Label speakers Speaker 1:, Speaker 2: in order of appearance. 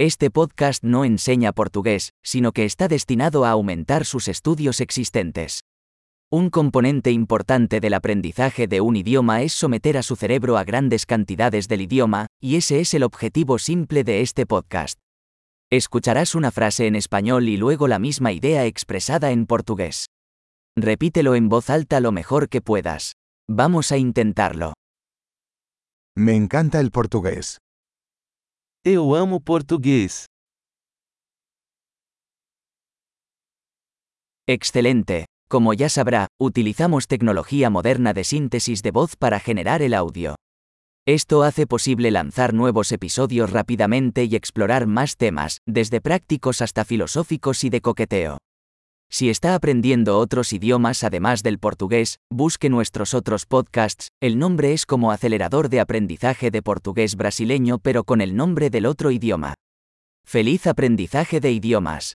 Speaker 1: Este podcast no enseña portugués, sino que está destinado a aumentar sus estudios existentes. Un componente importante del aprendizaje de un idioma es someter a su cerebro a grandes cantidades del idioma, y ese es el objetivo simple de este podcast. Escucharás una frase en español y luego la misma idea expresada en portugués. Repítelo en voz alta lo mejor que puedas. Vamos a intentarlo.
Speaker 2: Me encanta el portugués.
Speaker 3: Eu amo português.
Speaker 1: Excelente. Como ya sabrá, utilizamos tecnología moderna de síntesis de voz para generar el audio. Esto hace posible lanzar nuevos episodios rápidamente y explorar más temas, desde prácticos hasta filosóficos y de coqueteo. Si está aprendiendo otros idiomas además del portugués, busque nuestros otros podcasts, el nombre es como acelerador de aprendizaje de portugués brasileño pero con el nombre del otro idioma. Feliz aprendizaje de idiomas.